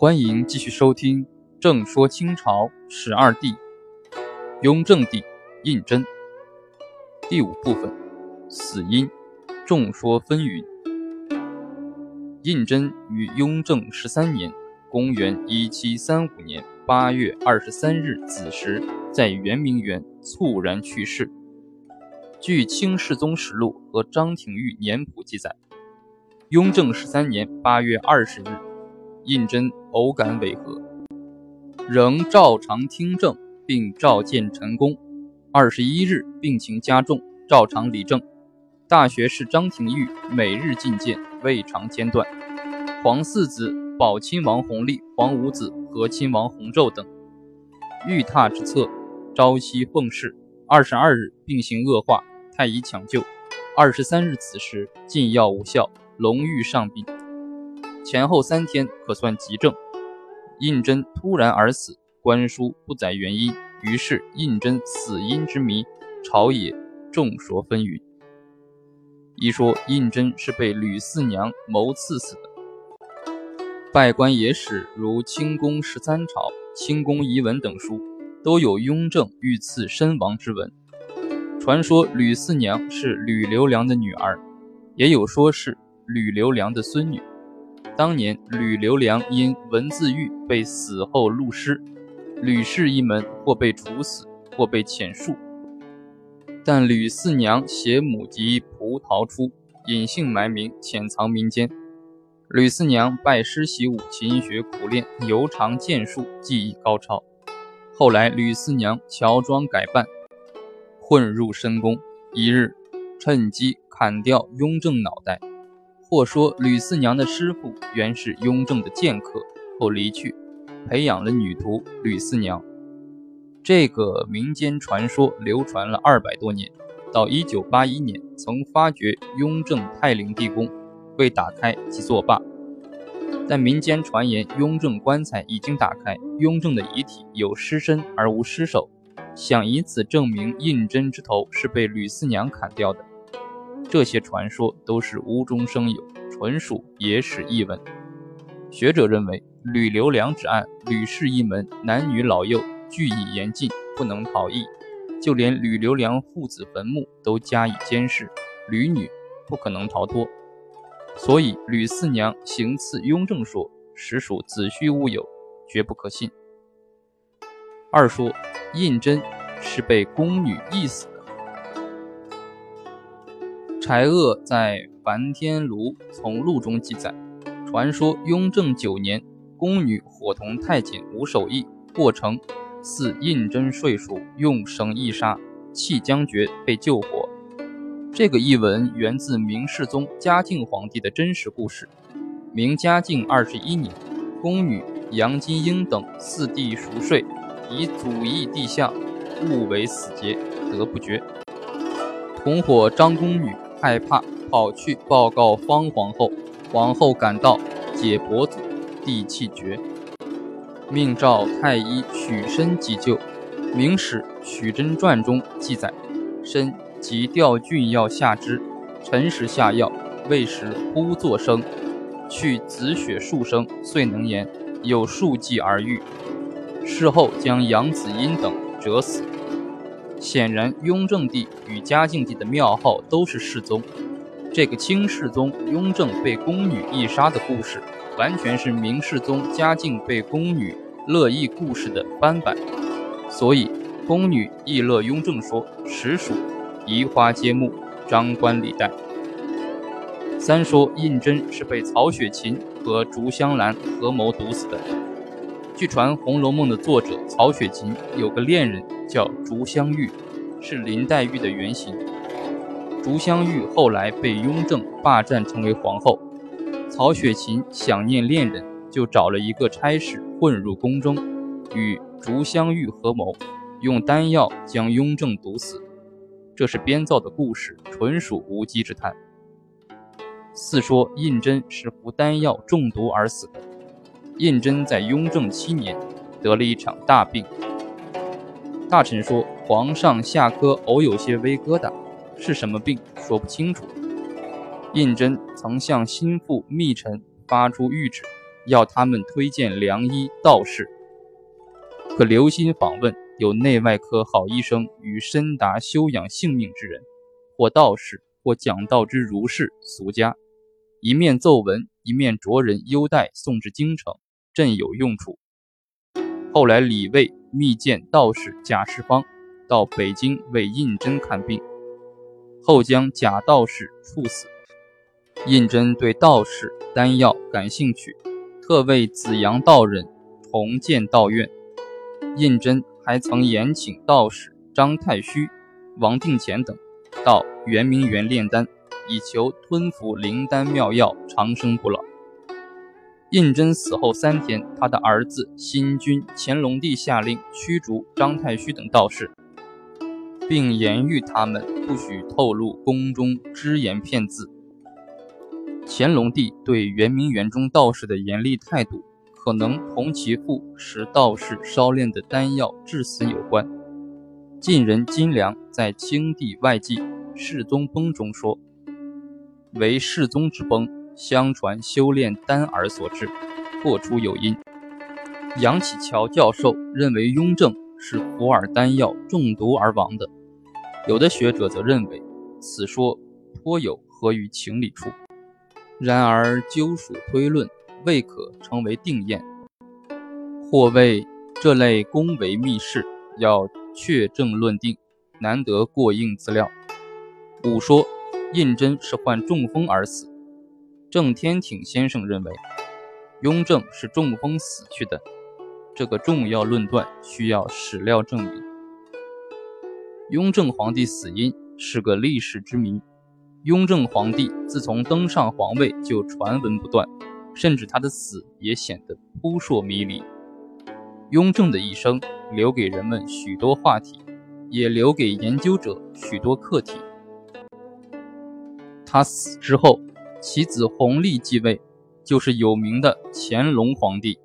欢迎继续收听《正说清朝十二帝》，雍正帝胤禛第五部分死因，众说纷纭。胤禛于雍正十三年（公元1735年）八月二十三日子时，在圆明园猝然去世。据《清世宗实录》和张廷玉年谱记载，雍正十三年八月二十日。胤禛偶感违和，仍照常听政，并召见陈宫。二十一日，病情加重，照常理政。大学士张廷玉每日觐见，未尝间断。皇四子保亲王弘历、皇五子和亲王弘昼等，御榻之侧，朝夕奉侍。二十二日，病情恶化，太医抢救。二十三日子时，禁药无效，龙玉上病。前后三天可算急症，胤禛突然而死，官书不载原因，于是胤禛死因之谜，朝野众说纷纭。一说胤禛是被吕四娘谋刺死的，拜官野史如《清宫十三朝》《清宫遗文》等书，都有雍正遇刺身亡之文。传说吕四娘是吕留良的女儿，也有说是吕留良的孙女。当年吕留良因文字狱被死后戮尸，吕氏一门或被处死，或被遣戍。但吕四娘携母及仆逃出，隐姓埋名，潜藏民间。吕四娘拜师习武，勤学苦练，尤长剑术，技艺高超。后来吕四娘乔装改扮，混入深宫，一日趁机砍掉雍正脑袋。或说吕四娘的师傅原是雍正的剑客，后离去，培养了女徒吕四娘。这个民间传说流传了二百多年，到一九八一年曾发掘雍正泰陵地宫未打开即作罢。但民间传言雍正棺材已经打开，雍正的遗体有尸身而无尸首，想以此证明胤禛之头是被吕四娘砍掉的。这些传说都是无中生有，纯属野史轶闻。学者认为，吕留良之案，吕氏一门男女老幼俱已严禁，不能逃逸，就连吕留良父子坟墓都加以监视，吕女不可能逃脱。所以，吕四娘行刺雍正说，实属子虚乌有，绝不可信。二说，胤禛是被宫女缢死。柴鄂在《梵天炉从录》中记载，传说雍正九年，宫女伙同太监吴守义过城，似胤禛睡熟，用绳一杀，气将绝，被救活。这个译文源自明世宗嘉靖皇帝的真实故事。明嘉靖二十一年，宫女杨金英等四弟熟睡，以祖义地下，误为死劫，得不绝。同伙张宫女。害怕，跑去报告方皇后。皇后赶到，解脖子，帝气绝，命召太医许申急救。《明史·许真传》中记载，申即调郡药下之，辰时下药，未时忽作声，去紫血数升，遂能言，有数计而愈。事后将杨子婴等折死。显然，雍正帝与嘉靖帝的庙号都是世宗。这个清世宗雍正被宫女缢杀的故事，完全是明世宗嘉靖被宫女乐意故事的翻版。所以，宫女议乐雍正说，实属移花接木、张冠李戴。三说胤禛是被曹雪芹和竹香兰合谋毒死的。据传，《红楼梦》的作者曹雪芹有个恋人叫竹香玉，是林黛玉的原型。竹香玉后来被雍正霸占成为皇后，曹雪芹想念恋人，就找了一个差事混入宫中，与竹香玉合谋，用丹药将雍正毒死。这是编造的故事，纯属无稽之谈。四说胤禛是服丹药中毒而死的。胤禛在雍正七年得了一场大病，大臣说皇上下颌偶有些微疙瘩，是什么病说不清楚。胤禛曾向心腹密臣发出谕旨，要他们推荐良医道士，可留心访问有内外科好医生与深达修养性命之人，或道士，或讲道之儒士俗家，一面奏文，一面着人优待送至京城，朕有用处。后来李卫密见道士贾世芳，到北京为胤禛看病，后将贾道士处死。胤禛对道士丹药感兴趣。特为紫阳道人重建道院，胤禛还曾延请道士张太虚、王定乾等到圆明园炼丹，以求吞服灵丹妙药，长生不老。胤禛死后三天，他的儿子新君乾隆帝下令驱逐张太虚等道士，并严谕他们不许透露宫中只言片字。乾隆帝对圆明园中道士的严厉态度，可能同其父使道士烧炼的丹药致死有关。晋人金良在《清帝外记·世宗崩》中说：“为世宗之崩，相传修炼丹而所致，或出有因。”杨启桥教授认为雍正是服尔丹药中毒而亡的，有的学者则认为此说颇有合于情理处。然而，究属推论，未可成为定验。或谓这类宫闱秘事，要确证论定，难得过硬资料。五说胤禛是患中风而死，郑天挺先生认为雍正是中风死去的。这个重要论断需要史料证明。雍正皇帝死因是个历史之谜。雍正皇帝自从登上皇位就传闻不断，甚至他的死也显得扑朔迷离。雍正的一生留给人们许多话题，也留给研究者许多课题。他死之后，其子弘历继位，就是有名的乾隆皇帝。